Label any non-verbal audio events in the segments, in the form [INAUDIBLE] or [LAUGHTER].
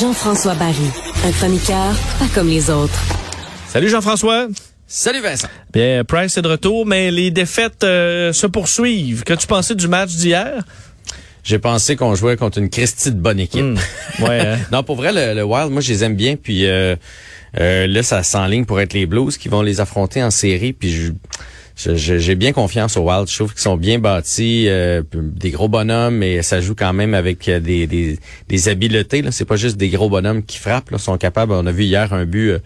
Jean-François Barry, un chroniqueur pas comme les autres. Salut Jean-François. Salut Vincent. Bien, Price est de retour, mais les défaites euh, se poursuivent. Qu'as-tu pensé du match d'hier? J'ai pensé qu'on jouait contre une Christie de bonne équipe. Hmm. Ouais, hein? [LAUGHS] non, pour vrai, le, le Wild, moi, je les aime bien. Puis euh, euh, là, ça s'enligne pour être les Blues qui vont les affronter en série. Puis je, j'ai bien confiance au Wild. Je trouve qu'ils sont bien bâtis, euh, des gros bonhommes, mais ça joue quand même avec euh, des, des, des habiletés. C'est pas juste des gros bonhommes qui frappent. Là, Ils sont capables. On a vu hier un but. euh,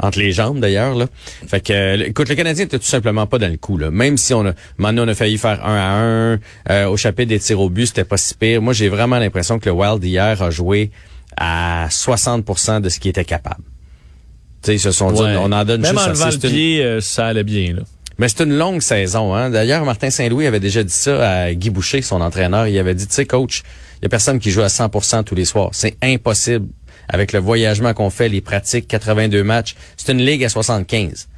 entre les jambes d'ailleurs là. Fait que euh, écoute le Canadien était tout simplement pas dans le coup là. Même si on a maintenant on a failli faire un à un euh, au chapitre des tirs au but, c'était pas si pire. Moi j'ai vraiment l'impression que le Wild hier a joué à 60% de ce qu'il était capable. Tu sais ils se sont dit Ouais. on en donne Même juste en levant le une- pied, euh, ça allait bien. Là. mais c'est une longue saison. Hein? D'ailleurs, Martin Saint-Louis avait déjà dit ça à Guy Boucher, son entraîneur. Il avait dit, tu sais, coach, il y a personne qui joue à 100% tous les soirs. C'est impossible. Avec le voyagement qu'on fait, les pratiques, 82 matchs, c'est une ligue à 75.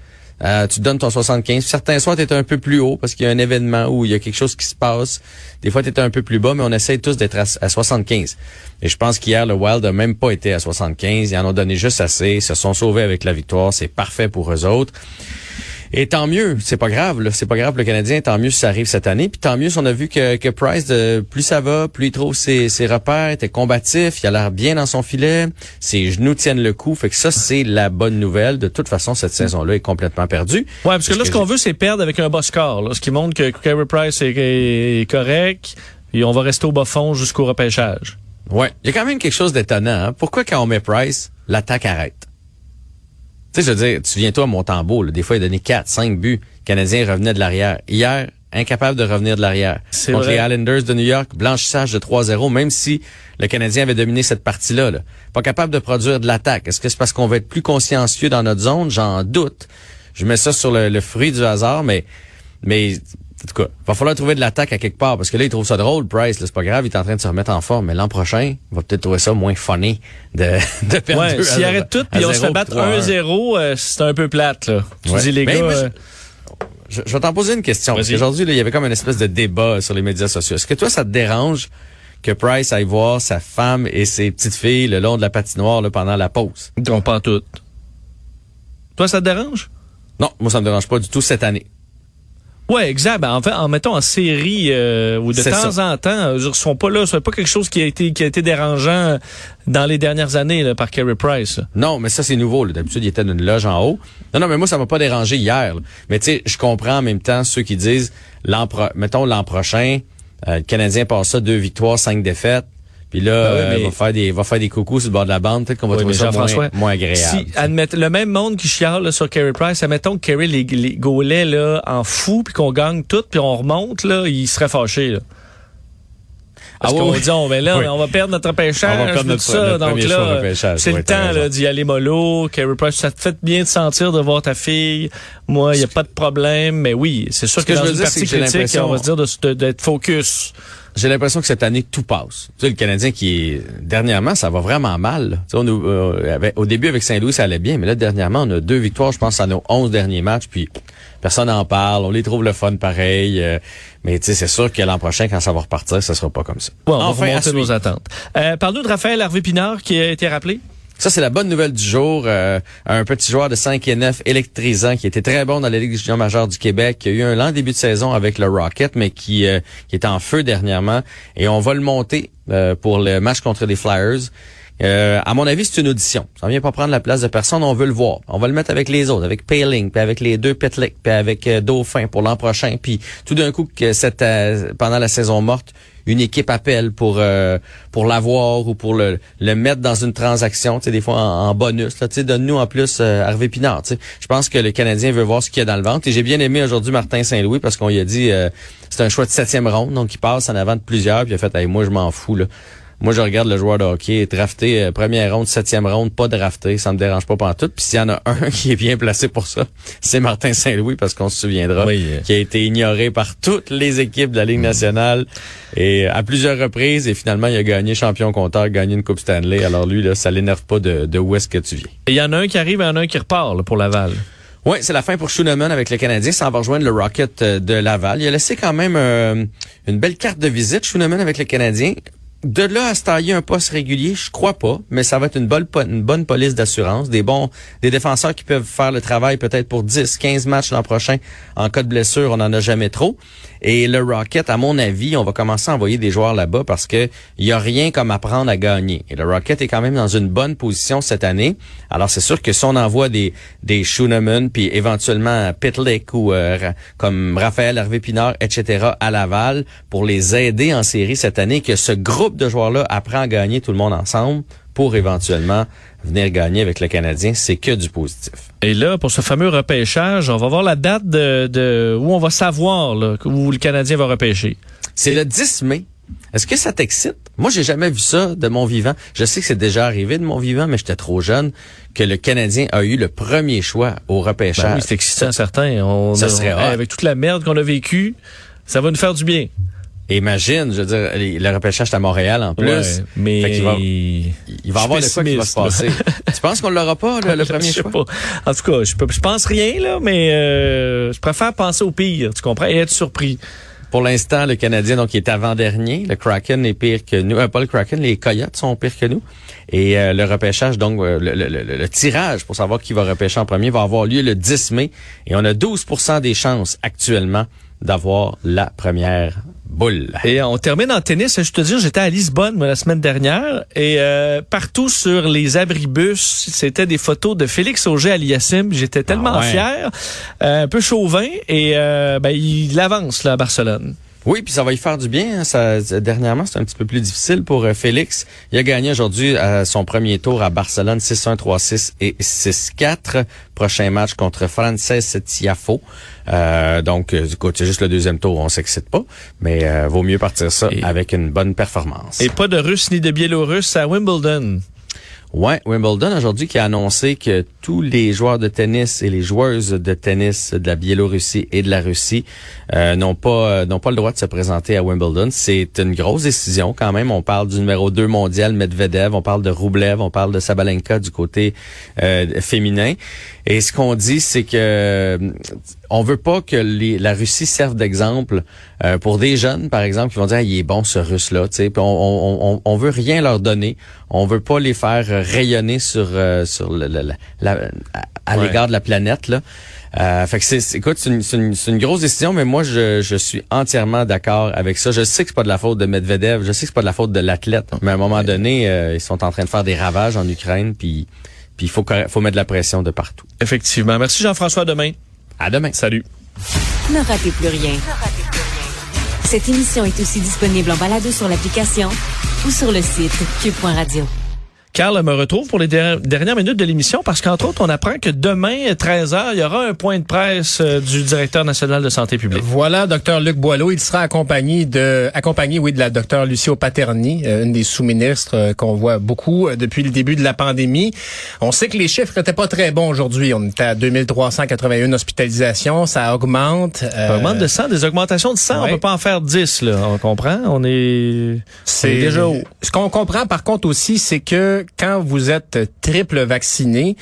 Euh, tu donnes ton 75. Certains soirs, tu un peu plus haut parce qu'il y a un événement où il y a quelque chose qui se passe. Des fois, tu es un peu plus bas, mais on essaye tous d'être à, à 75. Et je pense qu'hier, le Wild a même pas été à 75. Ils en ont donné juste assez. Ils se sont sauvés avec la victoire. C'est parfait pour eux autres. Et tant mieux, c'est pas grave, là. c'est pas grave le Canadien, tant mieux si ça arrive cette année. Puis tant mieux si on a vu que, que Price, de, plus ça va, plus il trouve ses, ses repères, était combatif, il a l'air bien dans son filet, ses genoux tiennent le coup. Fait que ça, c'est la bonne nouvelle. De toute façon, cette saison-là est complètement perdue. Ouais, parce que là, ce qu'on veut, c'est perdre avec un bas score. Là, ce qui montre que Carey Price est, est correct. Et on va rester au bas fond jusqu'au repêchage. Ouais. Il y a quand même quelque chose d'étonnant. Hein? Pourquoi quand on met Price, l'attaque arrête? Tu sais, je veux dire, tu viens toi à Montembeau, là, des fois il a donné 4, 5 buts. Le Canadien revenait de l'arrière. Hier, incapable de revenir de l'arrière. C'est Contre vrai. les Islanders de New York, blanchissage de 3-0, même si le Canadien avait dominé cette partie-là. Là. Pas capable de produire de l'attaque. Est-ce que c'est parce qu'on va être plus consciencieux dans notre zone? J'en doute. Je mets ça sur le, le fruit du hasard, mais mais en tout cas, va falloir trouver de l'attaque à quelque part parce que là il trouve ça drôle, Price, c'est pas grave, il est en train de se remettre en forme, mais l'an prochain, il va peut-être trouver ça moins funny de [LAUGHS] de perdre Ouais, s'il arrête tout, puis on se fait battre trois à un. 1-0, euh, c'est un peu plate. Là. Tu Ouais. dis, les Ben, gars... euh, Je, je vais t'en poser une question parce qu'aujourd'hui il y avait comme une espèce de débat sur les médias sociaux. Est-ce que toi ça te dérange que Price aille voir sa femme et ses petites filles le long de la patinoire là, pendant la pause? On pas tout. Toi, ça te dérange? Non, moi ça me dérange pas du tout cette année. Ouais, exact. Ben, en fait, en mettant en série euh, ou de temps ça. en temps, euh, ils sont pas là. C'est pas quelque chose qui a été qui a été dérangeant dans les dernières années là, par Carey Price. là. Non, mais ça, c'est nouveau. D'habitude, il était dans une loge en haut. Non, non, mais moi, ça m'a pas dérangé hier. là. Mais tu sais, je comprends en même temps ceux qui disent, l'an pro- mettons l'an prochain, euh, le Canadien passe ça, deux victoires, cinq défaites. Puis là, Ben oui, euh, va faire des va faire des coucous sur le bord de la bande. Peut-être qu'on va Oui, trouver ça moins, moins agréable. Si, admette, le même monde qui chiale là, sur Carey Price, admettons que Carey les, les gaulait là, en fou, puis qu'on gagne tout, puis on remonte, là, il serait fâché. Là. Parce Ah qu'on oui. dit, on, ben là, Oui. on va perdre notre On va perdre tout notre- ça. notre Donc là, c'est Oui, le temps d'y aller mollo. Carey Price, ça te fait bien de sentir de voir ta fille. Moi, il n'y a pas de problème, mais oui, c'est sûr Ce que, que dans je veux une dire, partie critique, on va se dire d'être focus. J'ai l'impression que cette année, tout passe. Tu sais, le Canadien qui est... Dernièrement, ça va vraiment mal. Tu sais, on euh, au début, avec Saint-Louis, ça allait bien. Mais là, dernièrement, on a deux victoires, je pense, à nos 11 derniers matchs. Puis, personne n'en parle. On les trouve le fun pareil. euh, mais tu sais, c'est sûr que l'an prochain, quand ça va repartir, ça sera pas comme ça. Bon, on Enfin, va remonter nos attentes. Euh, Parle-nous de Raphaël Harvey Pinard qui a été rappelé. Ça, c'est la bonne nouvelle du jour. Euh, un petit joueur de 5 et 9 électrisant qui était très bon dans la Ligue junior majeure du Québec, qui a eu un lent début de saison avec le Rocket, mais qui, euh, qui est en feu dernièrement. Et on va le monter euh, pour le match contre les Flyers. à mon avis, c'est une audition. Ça vient pas prendre la place de personne, on veut le voir. On va le mettre avec les autres, avec Paling, puis avec les deux Petlick, puis avec Dauphin pour l'an prochain. Puis tout d'un coup, que cette, pendant la saison morte, une équipe appelle pour euh, pour l'avoir ou pour le, mettre dans une transaction, tu sais, des fois en, bonus. tu sais, donne-nous en plus euh, Harvey Pinard. Je pense que le Canadien veut voir ce qu'il y a dans le ventre. Et j'ai bien aimé aujourd'hui Martin Saint-Louis parce qu'on lui a dit euh, c'est un choix de septième ronde, donc il passe en avant de plusieurs. Puis a fait, hey, moi je m'en fous là. Moi, je regarde le joueur de hockey drafté euh, première ronde, septième ronde, pas drafté, ça me dérange pas pendant tout. Puis s'il y en a [LAUGHS] un qui est bien placé pour ça, c'est Martin Saint-Louis parce qu'on se souviendra oui. qui a été ignoré par toutes les équipes de la Ligue mm. nationale et à plusieurs reprises et finalement il a gagné champion compteur, gagné une Coupe Stanley. Alors lui là, ça l'énerve pas de, de où est-ce que tu viens. Il y en a un qui arrive et il y en a un qui repart pour Laval. Oui, c'est la fin pour Schooneman avec le Canadien. Ça va rejoindre le Rocket euh, de Laval. Il a laissé quand même euh, une belle carte de visite, Schooneman avec le Canadien de là à se tailler un poste régulier, je crois pas, mais ça va être une bonne, une bonne police d'assurance, des bons, des défenseurs qui peuvent faire le travail peut-être pour 10, 15 matchs l'an prochain. En cas de blessure, on n'en a jamais trop. Et le Rocket, à mon avis, on va commencer à envoyer des joueurs là-bas parce que y a rien comme apprendre à gagner. Et le Rocket est quand même dans une bonne position cette année. Alors c'est sûr que si on envoie des des Schooneman puis éventuellement Pitlick ou euh, comme Raphaël Hervé Pinard, etc. à Laval pour les aider en série cette année, que ce groupe de joueurs-là apprend à gagner tout le monde ensemble pour éventuellement venir gagner avec le Canadien, c'est que du positif. Et là, pour ce fameux repêchage, on va voir la date de, où on va savoir où le Canadien va repêcher. C'est le 10 mai. Est-ce que ça t'excite? Moi, j'ai jamais vu ça de mon vivant. Je sais que c'est déjà arrivé de mon vivant, mais j'étais trop jeune que le Canadien a eu le premier choix au repêchage. Ben oui, c'est excitant, certain. On, ça serait Avec toute la merde qu'on a vécue, ça va nous faire du bien. Imagine, je veux dire, le repêchage est à Montréal en plus. mais il va, il va avoir de quoi qui va se passer. tu penses qu'on l'aura pas, le [LAUGHS] premier choix? Pas. En tout cas, je, je pense rien, là, mais euh, je préfère penser au pire, tu comprends, et être surpris. Pour l'instant, le Canadien, donc, il est avant-dernier. Le Kraken est pire que nous. Euh, pas le Kraken, les Coyotes sont pires que nous. Et euh, le repêchage, donc, le, le, le, tirage pour savoir qui va repêcher en premier va avoir lieu le 10 mai. Et on a 12% des chances actuellement d'avoir la première boule. Et on termine en tennis. Je te dis, j'étais à Lisbonne la semaine dernière et euh, partout sur les abribus, c'était des photos de Félix Auger-Aliassime. J'étais tellement ah fier, euh, un peu chauvin et euh, ben, il avance là à Barcelone. Oui, puis ça va y faire du bien. Hein. Ça, dernièrement, c'est un petit peu plus difficile pour euh, Félix. Il a gagné aujourd'hui euh, son premier tour à Barcelone 6-1, 3-6 et 6-4. Prochain match contre Frances Tiafo. Euh, donc, écoute, c'est juste le deuxième tour, on s'excite pas, mais vaut mieux partir ça avec une bonne performance. Et pas de Russe ni de Biélorusse à Wimbledon. Ouais, Wimbledon aujourd'hui qui a annoncé que tous les joueurs de tennis et les joueuses de tennis de la Biélorussie et de la Russie euh, n'ont pas euh, n'ont pas le droit de se présenter à Wimbledon. C'est une grosse décision quand même. On parle du numéro 2 mondial Medvedev, on parle de Rublev, on parle de Sabalenka du côté euh, féminin. Et ce qu'on dit, c'est que on veut pas que la Russie serve d'exemple pour des jeunes, par exemple, qui vont dire ah, il est bon ce Russe-là. On, on, on, veut rien leur donner. On veut pas les faire rayonner sur sur le, la, à, l'égard de la planète. Là. Euh, fait que c'est, écoute, c'est une, une, grosse décision, mais moi, je, je suis entièrement d'accord avec ça. Je sais que c'est pas de la faute de Medvedev, je sais que c'est pas de la faute de l'athlète, mais à un moment donné, euh, ils sont en train de faire des ravages en Ukraine, puis puis il faut, faut mettre de la pression de partout. Effectivement. Merci Jean-François. demain. À demain. Salut. Ne ratez plus rien. Cette émission est aussi disponible en balado sur l'application ou sur le site cube.radio. Carl me retrouve pour les dernières minutes de l'émission parce qu'entre autres, on apprend que demain, 13h, il y aura un point de presse euh, du directeur national de santé publique. Voilà, docteur Luc Boileau. Il sera accompagné de, accompagné, oui, de la docteur Lucie Paterni, euh, une des sous-ministres euh, qu'on voit beaucoup depuis le début de la pandémie. On sait que les chiffres n'étaient pas très bons aujourd'hui. On était à 2381 hospitalisations. Ça augmente. Ça augmente de 100. Des augmentations de 100, on peut pas en faire 10, là. On comprend? On est, c'est déjà haut. Ce qu'on comprend, par contre, aussi, c'est que quand vous êtes triple vacciné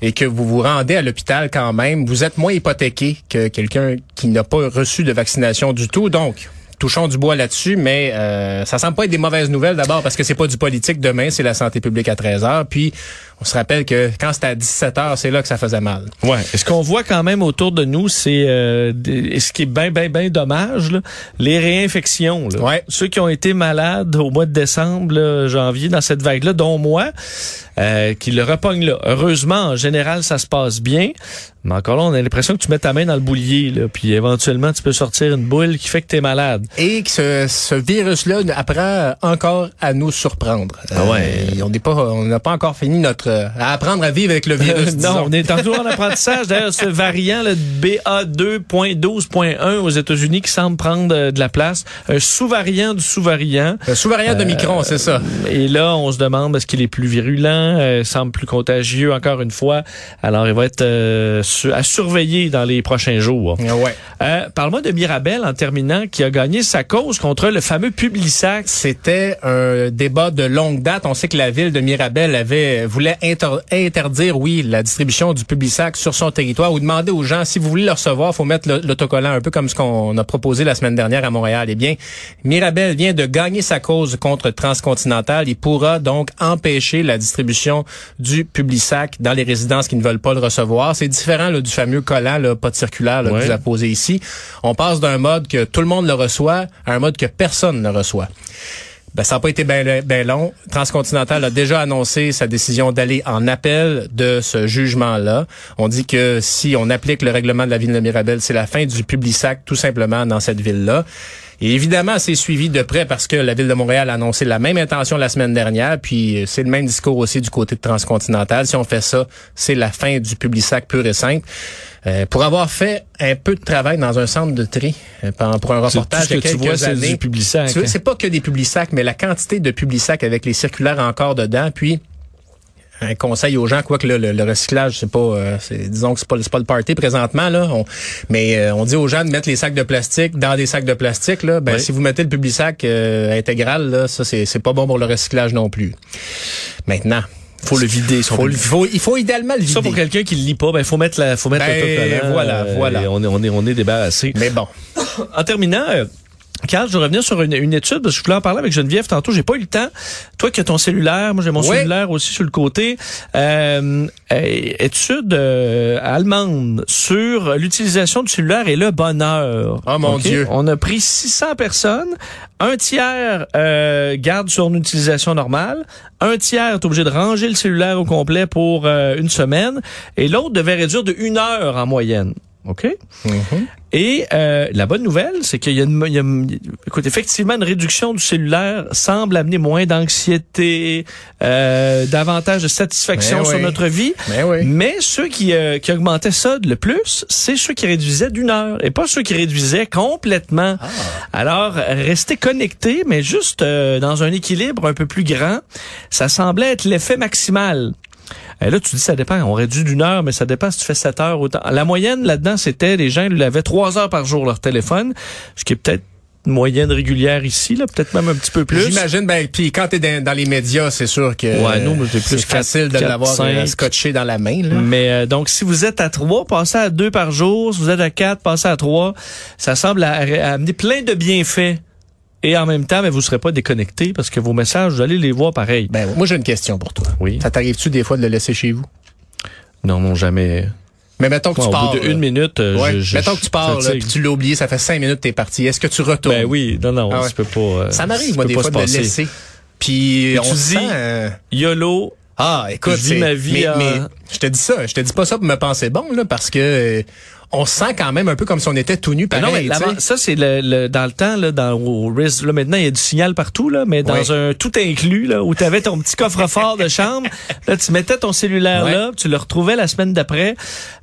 et que vous vous rendez à l'hôpital quand même, vous êtes moins hypothéqué que quelqu'un qui n'a pas reçu de vaccination du tout. Donc, touchons du bois là-dessus, mais euh, ça semble pas être des mauvaises nouvelles d'abord parce que c'est pas du politique demain, c'est la santé publique à 13 heures. Puis On se rappelle que quand c'était à 17 heures, c'est là que ça faisait mal. Ouais. Et ce qu'on voit quand même autour de nous, c'est euh, ce qui est bien, bien, bien dommage, là, les réinfections. Là. Ouais. Ceux qui ont été malades au mois de décembre, là, janvier, dans cette vague-là, dont moi, euh, qui le repogne là. Heureusement, en général, ça se passe bien. Mais encore là, on a l'impression que tu mets ta main dans le boulier, là, puis éventuellement, tu peux sortir une boule qui fait que tu es malade. Et que ce, ce virus-là apprend encore à nous surprendre. Ah ouais. Euh, on n'est pas, on n'a pas encore fini notre euh, à apprendre à vivre avec le virus. non, disons. on est toujours en apprentissage. D'ailleurs, ce variant le BA2.12.1 aux États-Unis qui semble prendre euh, de la place, un sous-variant du sous-variant. Le sous-variant de Micron, c'est ça. Et là, on se demande est-ce qu'il est plus virulent, euh, semble plus contagieux encore une fois. Alors, il va être euh, à surveiller dans les prochains jours. Ouais. Euh, Parle-moi de Mirabel en terminant, qui a gagné sa cause contre le fameux Publisac. C'était un débat de longue date. On sait que la ville de Mirabel avait voulait inter- interdire, oui, la distribution du Publisac sur son territoire ou demander aux gens si vous voulez le recevoir, faut mettre l'autocollant un peu comme ce qu'on a proposé la semaine dernière à Montréal. Eh bien, Mirabel vient de gagner sa cause contre Transcontinental. Il pourra donc empêcher la distribution du Publisac dans les résidences qui ne veulent pas le recevoir. C'est différent là, du fameux collant, là, pas de circulaire là, Ouais. que vous posé ici. On passe d'un mode que tout le monde le reçoit à un mode que personne ne reçoit. Ben, ça n'a pas été bien long. Transcontinental a déjà annoncé sa décision d'aller en appel de ce jugement-là. On dit que si on applique le règlement de la ville de Mirabel, c'est la fin du Publisac tout simplement dans cette ville-là. Et évidemment, c'est suivi de près parce que la ville de Montréal a annoncé la même intention la semaine dernière, puis euh, c'est le même discours aussi du côté de Transcontinental. Si on fait ça, c'est la fin du Publisac pur et simple. Euh, pour avoir fait un peu de travail dans un centre de tri euh, pour un reportage a que quelques années. Tu vois, hein? C'est pas que des Publisac, mais la quantité de Publisac avec les circulaires encore dedans, puis un conseil aux gens, quoique le, le, le recyclage, c'est pas, euh, c'est, disons que c'est pas, c'est pas le party présentement là, on- mais euh, on dit aux gens de mettre les sacs de plastique dans des sacs de plastique là. Ben Oui. si vous mettez le Publisac euh, intégral là, ça c'est, c'est pas bon pour le recyclage non plus. Maintenant, faut le vider. son faut, le- faut- il faut idéalement le vider. Ça pour quelqu'un qui le lit pas, ben faut mettre la, faut mettre Ben, voilà, euh, voilà. On est, on est, on est débarrassé. Mais bon, En terminant, je vais revenir sur une, une étude parce que je voulais en parler avec Geneviève tantôt. J'ai pas eu le temps. Toi qui as ton cellulaire, moi j'ai mon Oui. cellulaire aussi sur le côté. Euh, euh, étude euh, allemande sur l'utilisation du cellulaire et le bonheur. Oh, mon? Dieu. On a pris 600 personnes. Un tiers euh, garde son utilisation normale. Un tiers est obligé de ranger le cellulaire au complet pour euh, une semaine. Et l'autre devait réduire de une heure en moyenne. OK? Et euh, la bonne nouvelle, c'est qu'il y a, une, il y a une- écoute, effectivement, une réduction du cellulaire semble amener moins d'anxiété, euh, davantage de satisfaction sur oui. notre vie. Ben oui. Mais ceux qui, euh, qui augmentaient ça le plus, c'est ceux qui réduisaient d'une heure et pas ceux qui réduisaient complètement. Ah. Alors, rester connecté, mais juste euh, dans un équilibre un peu plus grand, ça semblait être l'effet maximal. Et là, tu dis, ça dépend. On réduit d'une heure, mais ça dépend si tu fais sept heures autant. La moyenne là-dedans, c'était les gens ils avaient trois heures par jour leur téléphone, ce qui est peut-être une moyenne régulière ici, là, peut-être même un petit peu plus. J'imagine, ben, puis quand t'es dans, dans les médias, c'est sûr que Ouais, nous, plus c'est quatre- facile de l'avoir euh, scotché dans la main. Là. Mais euh, donc, si vous êtes à trois, passez à deux par jour. Si vous êtes à quatre, passez à trois. Ça semble à- à amener plein de bienfaits. Et en même temps, ben, vous ne serez pas déconnecté parce que vos messages, vous allez les voir pareil. Ben, moi, j'ai une question pour toi. Oui. Ça t'arrive-tu des fois de le laisser chez vous? Non, non, jamais. Mais mettons que Ouais, tu au pars. bout de là. une minute, euh, Ouais. je, je- mettons que tu pars, là, puis tu l'as oublié, ça fait cinq minutes que t'es parti. Est-ce que tu retournes? Ben oui, non, non, Ah ouais. ça peut pas. euh, Ça m'arrive, moi, des fois, de le laisser. Puis, on tu dis- euh, YOLO. Ah, écoute, Je vis c'est- ma vie mais, mais je te dis ça, je te dis pas ça pour me penser bon, là, parce que euh, on se sent quand même un peu comme si on était tout nu pareil. non, mais ça, c'est le, le- dans le temps, là, dans, au RIS, là, maintenant, il y a du signal partout, là, mais dans un tout inclus, là, où tu avais ton petit coffre-fort de chambre, [LAUGHS] là, tu mettais ton cellulaire Ouais. là, tu le retrouvais la semaine d'après.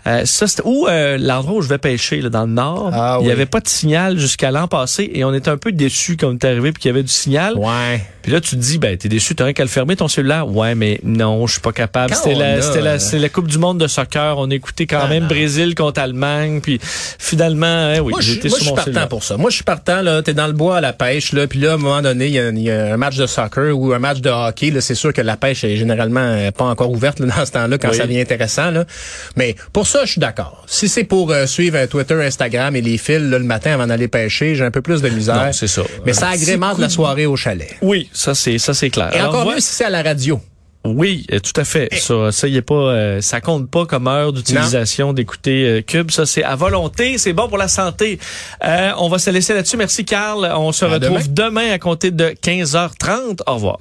Euh, ça, c'était, ou euh, l'endroit où je vais pêcher, là, dans le nord, Ah il y oui. avait pas de signal jusqu'à l'an passé, et on était un peu déçus quand on est arrivé puis qu'il y avait du signal. Ouais. Puis là, tu te dis, ben, t'es déçu, t'as rien qu'à le fermer ton cellulaire. Ouais, mais non, je suis pas capable. C'était la, a, c'était la, euh, c'était la Coupe du Monde de soccer. On écoutait quand Ah, même non. Brésil contre Allemagne. Puis finalement, hein, oui, moi, je, j'étais moi, sur je suis mon partant cellulaire. pour ça. Moi, je suis partant, là. T'es dans le bois à la pêche, là. Puis là, à un moment donné, il y, y a un match de soccer ou un match de hockey, là. C'est sûr que la pêche est généralement euh, pas encore ouverte, là, dans ce temps-là, quand Oui. ça devient intéressant, là. Mais pour ça, je suis d'accord. Si c'est pour euh, suivre euh, Twitter, Instagram et les fils, là, le matin avant d'aller pêcher, j'ai un peu plus de misère. C'est ça. Mais ça agrémente la soirée au chalet. Oui, ça c'est ça c'est clair. Et encore mieux si c'est à la radio. Oui, euh, tout à fait. Ça, ça y est pas, euh, ça compte pas comme heure d'utilisation d'écouter euh, Cube. Ça, c'est à volonté. C'est bon pour la santé. on va se laisser là-dessus. Merci, Carl. On se retrouve demain. demain à compter de 15h30. Au revoir.